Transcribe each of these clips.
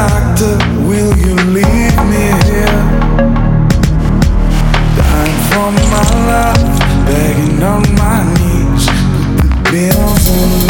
doctor, will you leave me here? Dying for my love, begging on my knees, put the bills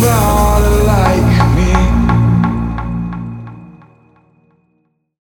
wrong